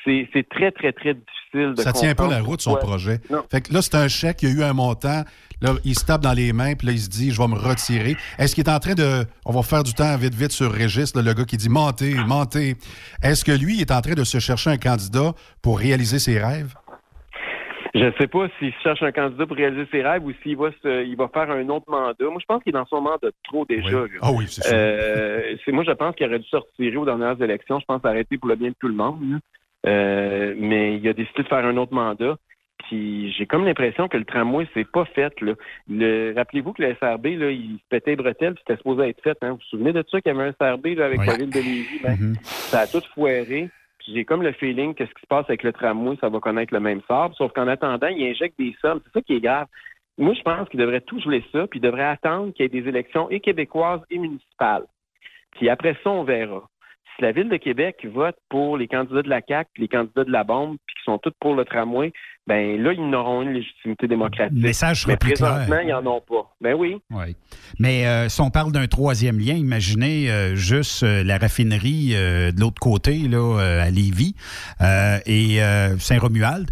C'est très, très, très difficile de Ça tient pas la route, son projet. Non. Fait que là, c'est un chèque, il y a eu un montant. Là, il se tape dans les mains, puis là, il se dit, je vais me retirer. Est-ce qu'il est en train de. On va faire du temps vite, vite sur Régis, là, le gars qui dit montez, montez. Est-ce que lui, il est en train de se chercher un candidat pour réaliser ses rêves? Je ne sais pas s'il cherche un candidat pour réaliser ses rêves ou s'il va, se- il va faire un autre mandat. Moi, je pense qu'il est dans son mandat de trop déjà. Oui. Ah oui, c'est. Euh, c'est moi, je pense qu'il aurait dû se retirer aux dernières élections. Je pense arrêter pour le bien de tout le monde. Euh, mais il a décidé de faire un autre mandat. Puis j'ai comme l'impression que le tramway, c'est pas fait. Là. Le, rappelez-vous que le SRB, là, il se pétait les bretelles, puis c'était supposé être fait. Hein. Vous vous souvenez de ça qu'il y avait un SRB là, avec Oui. la ville de Lévis? Ben, Mhm. ça a tout foiré. Puis j'ai comme le feeling que ce qui se passe avec le tramway, ça va connaître le même sort. Sauf qu'en attendant, il injecte des sommes. C'est ça qui est grave. Moi, je pense qu'il devrait tout geler ça, puis il devrait attendre qu'il y ait des élections et québécoises et municipales. Puis après ça, on verra. si la Ville de Québec vote pour les candidats de la CAQ puis les candidats de la bombe, puis qui sont tous pour le tramway, ben là, ils n'auront une légitimité démocratique. Le message Mais plus clair. présentement, ils n'en ont pas. Ben oui. Oui. Mais euh, si on parle d'un troisième lien, imaginez euh, juste euh, la raffinerie de l'autre côté, là, à Lévis et Saint-Romuald.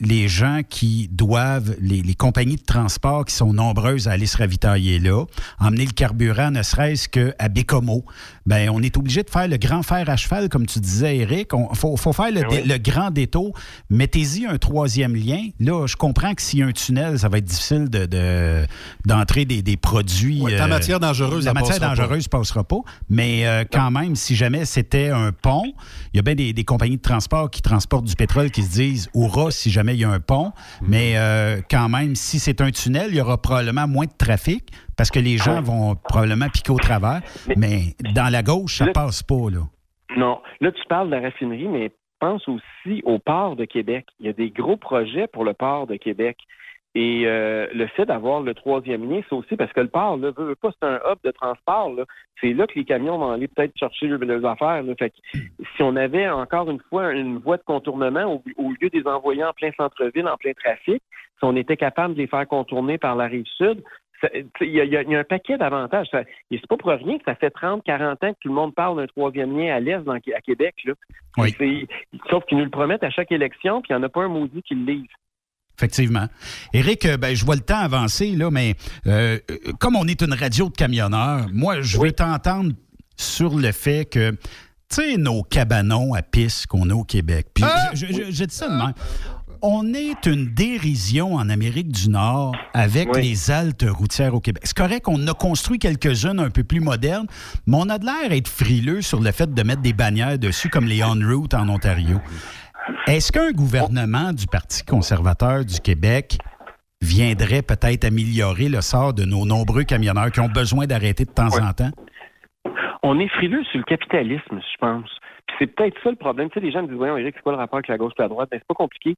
Les gens qui doivent, les, les compagnies de transport qui sont nombreuses à aller se ravitailler là, emmener le carburant, ne serait-ce qu'à Bécomo, ben, on est obligé de faire le grand fer à cheval, comme tu disais, Eric. Il faut, faut faire le, Ben oui. le grand détour. Mettez-y un troisième lien. Là, je comprends que s'il y a un tunnel, ça va être difficile de- de- d'entrer des, des produits. Ouais, la euh, matière dangereuse, La matière dangereuse ne passera pas. Mais euh, quand même, si jamais c'était un pont, il y a bien des, des compagnies de transport qui transportent du pétrole qui se disent Oura si jamais il y a un pont. Mm. Mais euh, quand même, si c'est un tunnel, il y aura probablement moins de trafic parce que les gens vont probablement piquer au travers. Mais dans la gauche, ça Le- passe pas. Là. Non. Là, tu parles de la raffinerie, mais pense aussi au port de Québec. Il y a des gros projets pour le port de Québec. Et euh, le fait d'avoir le troisième lien, c'est aussi parce que le port, là, veut, pas, c'est un hub de transport. C'est là que les camions vont aller peut-être chercher leurs affaires. si on avait encore une fois une voie de contournement au, au lieu des envoyer en plein centre-ville, en plein trafic, si on était capable de les faire contourner par la rive sud, il y, a- y y un paquet d'avantages. Et c'est pas pour rien que ça fait 30, 40 ans que tout le monde parle d'un troisième lien à l'Est à Québec. Là. Oui. Sauf qu'ils nous le promettent à chaque élection, puis il n'y en a pas un maudit qui le lise. Effectivement. Éric, euh, ben, je vois le temps avancer, là, mais euh, comme on est une radio de camionneurs, moi, je veux t'entendre sur le fait que, tu sais, nos cabanons à piste qu'on a au Québec. Puis, je, je- je dis ça de même. On est une dérision en Amérique du Nord avec Oui. les haltes routières au Québec. C'est correct qu'on a construit quelques-unes un peu plus modernes, mais on a de l'air être frileux sur le fait de mettre des bannières dessus comme les on-route en Ontario. Est-ce qu'un gouvernement du Parti conservateur du Québec viendrait peut-être améliorer le sort de nos nombreux camionneurs qui ont besoin d'arrêter de temps en temps? On est frileux sur le capitalisme, je pense. C'est peut-être ça le problème. Tu sais, les gens me disent, voyons, Eric, c'est quoi le rapport avec la gauche et la droite? Ben, c'est pas compliqué.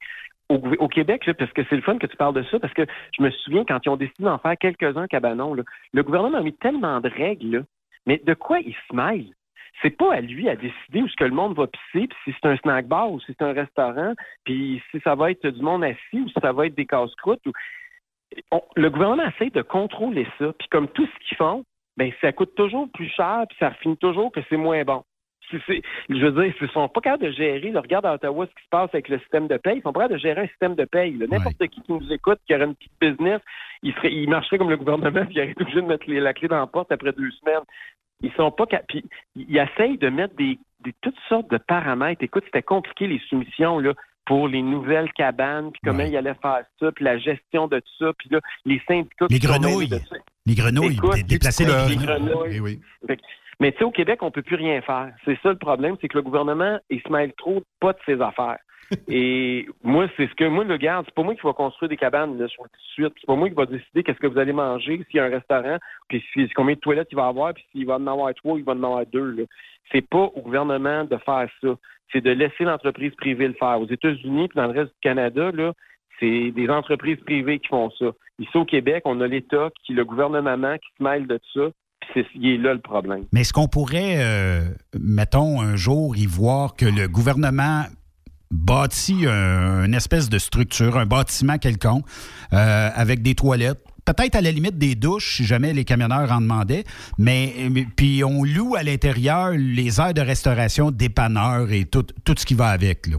Au, Québec, parce que c'est le fun que tu parles de ça, parce que je me souviens quand ils ont décidé d'en faire quelques-uns cabanons, là, le gouvernement a mis tellement de règles, mais de quoi il se mêle? C'est pas à lui à décider où ce que le monde va pisser, puis si c'est un snack bar ou si c'est un restaurant, puis si ça va être du monde assis ou si ça va être des casse-croûtes. Le gouvernement essaie de contrôler ça, puis comme tout ce qu'ils font, ben ça coûte toujours plus cher, puis ça finit toujours que c'est moins bon. Je veux dire, ils sont pas capables de gérer. Là, regarde à Ottawa ce qui se passe avec le système de paye. Ils sont pas capables de gérer un système de paye. N'importe qui qui nous écoute, qui aurait une petite business, il, serait, il marcherait comme le gouvernement, [laughs] puis il aurait été obligé de mettre les- la clé dans la porte après deux semaines. Ils sont pas capables. Ils essayent de mettre des, des- toutes sortes de paramètres. Écoute, c'était compliqué les soumissions là pour les nouvelles cabanes, puis comment Ouais. ils allaient faire ça, puis la gestion de tout ça, puis là, les syndicats Les grenouilles. Les grenouilles, Écoute, dé- déplacer les grenouilles. Eh oui. Mais tu sais, au Québec, on peut plus rien faire. C'est ça le problème, c'est que le gouvernement, il se mêle trop pas de ses affaires. [laughs] Et moi, c'est ce que moi, le garde, c'est pas moi qui va construire des cabanes là, sur le suite. C'est pas moi qui va décider qu'est-ce que vous allez manger, s'il y a un restaurant, puis si, combien de toilettes il va avoir, puis s'il va en avoir trois, il va en avoir deux. Là. C'est pas au gouvernement de faire ça. C'est de laisser l'entreprise privée le faire. Aux États-Unis puis dans le reste du Canada, là, c'est des entreprises privées qui font ça. Ici au Québec, on a l'État qui, le gouvernement qui se mêle de ça. C'est il est là le problème. Mais est-ce qu'on pourrait, euh, mettons, un jour y voir que le gouvernement bâtit un- une espèce de structure, un bâtiment quelconque, euh, avec des toilettes, peut-être à la limite des douches, si jamais les camionneurs en demandaient, mais, puis on loue à l'intérieur les aires de restauration, dépanneurs et tout, tout ce qui va avec. Là.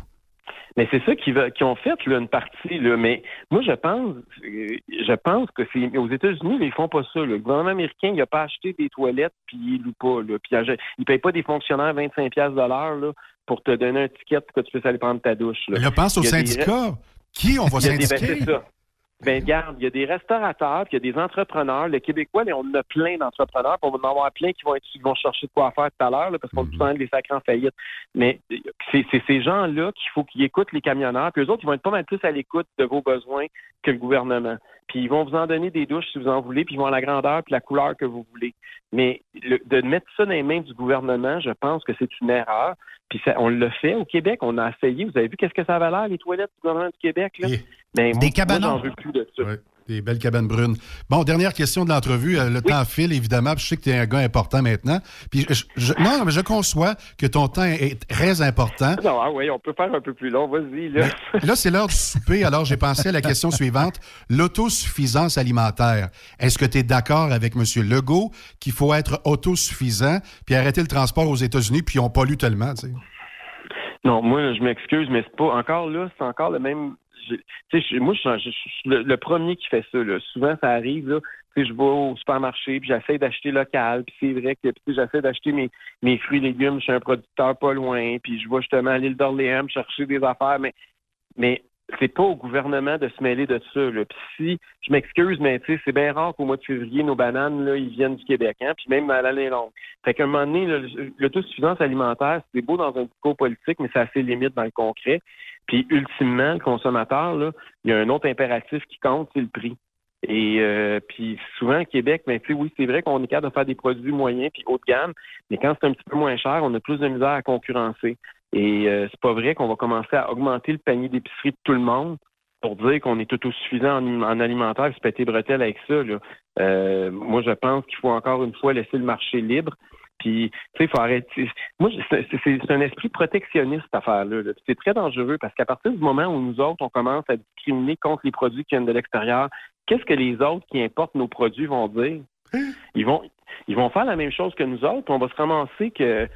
Mais c'est ça qu'ils veulent- qu'ils ont fait là, une partie. Là. Mais moi, je pense, euh, je pense que c'est aux États-Unis, ils font pas ça. là. Le gouvernement américain, il n'a pas acheté des toilettes puis il loue pas. Là. Puis il ne paye pas des fonctionnaires 25 pièces de l'heure là, pour te donner un ticket pour que tu puisses aller prendre ta douche. Là. Là, pense aux des- syndicats. Qui on va Il a ben. Ben, regarde, il y a des restaurateurs, puis il y a des entrepreneurs. Le Québécois, là, on a plein d'entrepreneurs, puis on va en avoir plein qui vont être, qui vont chercher de quoi faire tout à l'heure, parce qu'on Mhm. est tout le temps des sacrés en faillite. Mais c'est ces gens-là qu'il faut qu'ils écoutent les camionneurs, puis eux autres, ils vont être pas mal plus à l'écoute de vos besoins que le gouvernement. Puis ils vont vous en donner des douches si vous en voulez, puis ils vont à la grandeur puis la couleur que vous voulez. Mais le- de mettre ça dans les mains du gouvernement, je pense que c'est une erreur. Puis ça- on le fait au Québec, on a essayé. Vous avez vu qu'est-ce que ça avait l'air, les toilettes du gouvernement du Québec? Là? Ben, Des moi, cabanons. Moi, j'en veux plus de ça. Ouais. Des belles cabanes brunes. Bon, dernière question de l'entrevue. Euh, Le temps file, évidemment. puis je sais que tu es un gars important maintenant. Puis je- je- non, mais je conçois que ton temps est très important. Non, ah oui, on peut faire un peu plus long. Vas-y, là. Là, c'est l'heure du souper, alors j'ai pensé à la question suivante. L'autosuffisance alimentaire. Est-ce que tu es d'accord avec M. Legault qu'il faut être autosuffisant puis arrêter le transport aux États-Unis puis pas lu tellement, tu sais? Non, moi, je m'excuse, mais c'est pas encore là, c'est encore le même. Moi, je, suis le, premier qui fait ça. Souvent, ça arrive. Je vais au supermarché, puis j'essaie d'acheter local, puis c'est vrai que j'essaie d'acheter mes, fruits et légumes chez un producteur pas loin, puis je vais justement à l'île d'Orléans chercher des affaires, mais c'est pas au gouvernement de se mêler de ça. Puis si, je m'excuse, mais c'est bien rare qu'au mois de février, nos bananes, ils viennent du Québec, hein, puis même à l'année longue. Fait qu'à un moment donné, l'autosuffisance alimentaire, c'est beau dans un discours politique, mais c'est assez limite dans le concret. Puis ultimement, le consommateur, là, il y a un autre impératif qui compte, c'est le prix. Et euh, puis souvent Québec, mais tu sais, oui, c'est vrai qu'on est capable de faire des produits moyens puis haut de gamme, mais quand c'est un petit peu moins cher, on a plus de misère à concurrencer. Et euh, c'est pas vrai qu'on va commencer à augmenter le panier d'épicerie de tout le monde pour dire qu'on est autosuffisant en, en alimentaire et se péter bretelles avec ça. Là. Euh, moi, je pense qu'il faut encore une fois laisser le marché libre. Puis, tu sais, il faut arrêter. Moi, c'est un esprit protectionniste, cette affaire-là. là. C'est très dangereux parce qu'à partir du moment où nous autres, on commence à discriminer contre les produits qui viennent de l'extérieur, qu'est-ce que les autres qui importent nos produits vont dire? Ils vont, ils vont faire la même chose que nous autres. puis On va se ramasser que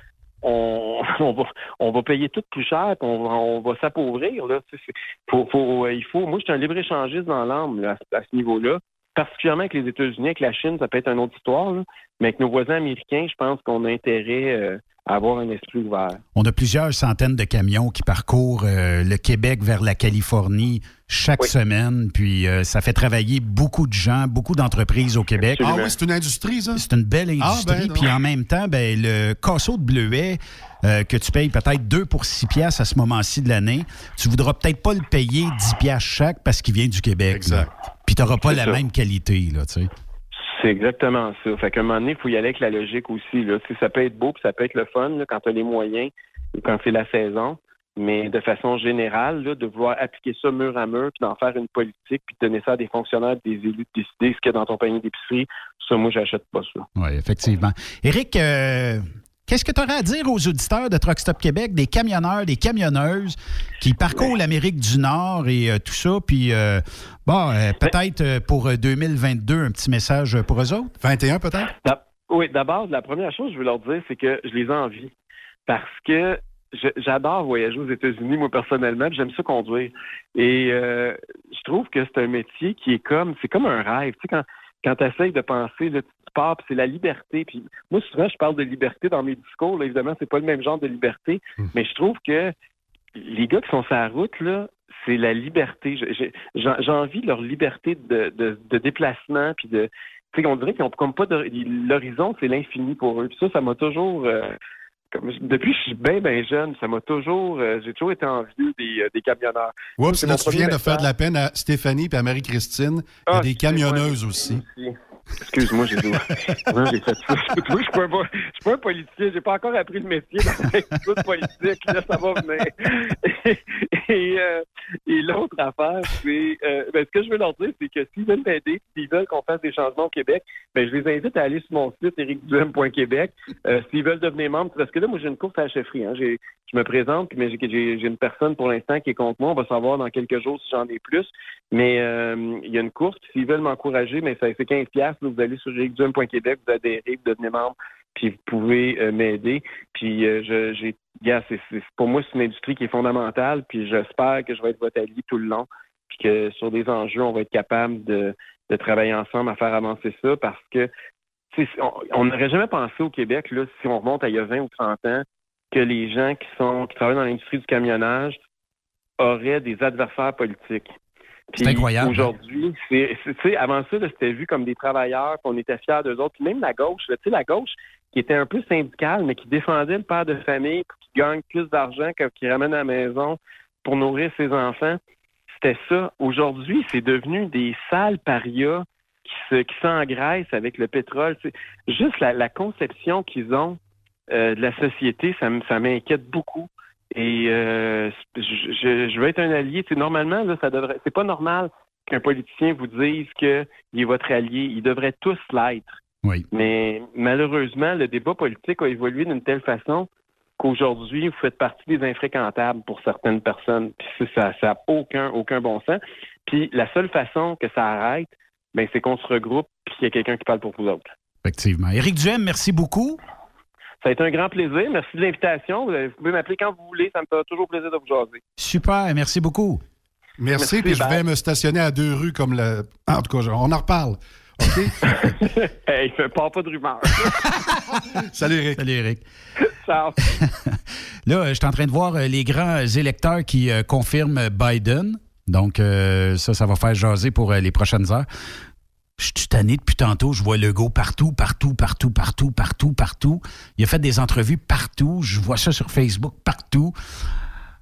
on, [laughs] on va, on va payer tout plus cher, puis on va, on va s'appauvrir. Là. Tu sais, c'est- Faut, faut, il faut, moi, je suis un libre-échangiste dans l'âme à ce niveau-là. Particulièrement avec les États-Unis, avec la Chine, ça peut être une autre histoire. là. Mais avec nos voisins américains, je pense qu'on a intérêt euh, à avoir un esprit ouvert. On a plusieurs centaines de camions qui parcourent euh, le Québec vers la Californie chaque Oui. semaine, puis euh, ça fait travailler beaucoup de gens, beaucoup d'entreprises au Québec. Ah oui, c'est une industrie, ça? C'est une belle Ah, industrie. ben non. puis en même temps, ben, le casseau de bleuet euh, que tu payes peut-être 2 pour 6 piastres à ce moment-ci de l'année, tu voudras peut-être pas le payer 10 piastres chaque parce qu'il vient du Québec. Exact. là. Puis tu n'auras pas la ça. même qualité. Là, tu sais. C'est exactement ça. Fait qu'à un moment donné, il faut y aller avec la logique aussi. Là. Ça peut être beau, puis ça peut être le fun là, quand tu as les moyens ou quand c'est la saison. Mais de façon générale, là, de vouloir appliquer ça mur à mur, puis d'en faire une politique, puis de donner ça à des fonctionnaires, des élus, de décider ce qu'il y a dans ton panier d'épicerie, ça, moi, j'achète pas ça. Oui, effectivement. Éric, euh, qu'est-ce que tu aurais à dire aux auditeurs de Truck Stop Québec, des camionneurs, des camionneuses qui parcourent l'Amérique du Nord et euh, tout ça? Puis, euh, bon, euh, peut-être euh, pour euh, 2022, un petit message pour eux autres? 21 peut-être? Oui, d'abord, la première chose que je veux leur dire, c'est que je les envie. Parce que j'adore voyager aux États-Unis, moi, personnellement, puis j'aime ça conduire. Et euh, je trouve que c'est un métier qui est comme, c'est comme un rêve. Tu sais, quand, quand tu essayes de penser, là, tu pars, puis c'est la liberté. Puis moi, souvent, je parle de liberté dans mes discours. Là, évidemment, c'est pas le même genre de liberté, Mhm. mais je trouve que les gars qui sont sur la route, là, c'est la liberté. J'ai envie de leur liberté de, de, de déplacement, puis de, tu sais, on dirait qu'ils ont comme pas de l'horizon, c'est l'infini pour eux. Puis ça, ça m'a toujours euh, comme depuis que je suis bien, bien jeune, ça m'a toujours euh, j'ai toujours été envieux des, euh, des camionneurs. Oups, là, tu viens de faire de la peine à Stéphanie et à Marie-Christine. Ah, des camionneuses aussi. Excuse-moi, j'ai dit. [laughs] non, j'ai fait ça. Je suis pas, un- je suis pas un politicien. J'ai pas encore appris le métier de politique. Là, ça va venir. [laughs] Et, euh, et l'autre affaire, c'est euh, ben, ce que je veux leur dire, c'est que s'ils veulent m'aider, s'ils veulent qu'on fasse des changements au Québec, ben, je les invite à aller sur mon site ericduhem.québec. Euh, s'ils veulent devenir membres, parce que là, moi, j'ai une course à la chefferie. Hein. J'ai- Je me présente, mais j'ai- j'ai j'ai une personne pour l'instant qui est contre moi. On va savoir dans quelques jours si j'en ai plus. Mais il y a une course. S'ils veulent m'encourager, mais ça fait 15 Vous allez sur ericduhem.québec, vous adhérez, vous devenez membre, puis vous pouvez euh, m'aider. Puis euh, je- j'ai, c'est, pour moi, c'est une industrie qui est fondamentale. Puis j'espère que je vais être votre allié tout le long. Puis que sur des enjeux, on va être capable de, travailler ensemble à faire avancer ça parce que on n'aurait jamais pensé au Québec, là, si on remonte à il y a 20 ou 30 ans, que les gens qui sont qui travaillent dans l'industrie du camionnage auraient des adversaires politiques. C'est incroyable, hein? Aujourd'hui, c'est, avant ça, là, c'était vu comme des travailleurs, qu'on était fiers d'eux autres. Puis même la gauche, là, tu sais, la gauche qui était un peu syndicale, mais qui défendait le père de famille pour qu'il gagne plus d'argent qu'il ramène à la maison pour nourrir ses enfants. C'était ça. Aujourd'hui, c'est devenu des sales parias qui se qui s'engraissent avec le pétrole. C'est juste la, la conception qu'ils ont euh, de la société, ça, m- ça m'inquiète beaucoup. Et euh, je, je, veux être un allié. Tu sais, normalement, là, ça devrait. C'est pas normal qu'un politicien vous dise qu'il est votre allié. Ils devraient tous l'être. Oui. Mais malheureusement, le débat politique a évolué d'une telle façon qu'aujourd'hui, vous faites partie des infréquentables pour certaines personnes. Puis ça n'a aucun, aucun bon sens. Puis la seule façon que ça arrête, ben, c'est qu'on se regroupe puis qu'il y a quelqu'un qui parle pour vous autres. Effectivement. Éric Duhem, merci beaucoup. Ça a été un grand plaisir. Merci de l'invitation. Vous pouvez m'appeler quand vous voulez. Ça me fait toujours plaisir de vous jaser. Super. Merci beaucoup. Merci. puis je vais me stationner à deux rues comme le. En tout cas, on en reparle. OK? [laughs] hey, fait pas, pas de rumeur. [laughs] Salut, Eric. Salut, Eric. [laughs] Ciao. Là, je suis en train de voir euh, les grands électeurs qui euh, confirment Biden. Donc, euh, ça, ça va faire jaser pour les prochaines heures. Je suis tanné depuis tantôt. Je vois Legault partout, partout, partout, partout, partout, partout. Il a fait des entrevues partout. Je vois ça sur Facebook partout.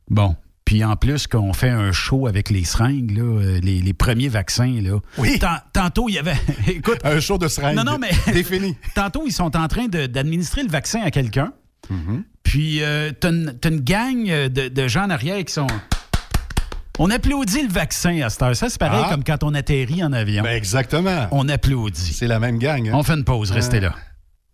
Bon. Puis en plus, qu'on fait un show avec les seringues, là, les, premiers vaccins. Là. Oui. tantôt, il y avait. [laughs] Écoute. Un show de seringues. Non, non, mais. [laughs] Défini. [laughs] tantôt, ils sont en train d'administrer le vaccin à quelqu'un. Mm-hmm. Puis, euh, t'as une, une, gang de, de gens en arrière qui sont. On applaudit le vaccin à cette heure. Ça, c'est pareil Ah. comme quand on atterrit en avion. Ben exactement. On applaudit. C'est la même gang. hein? On fait une pause. Restez là.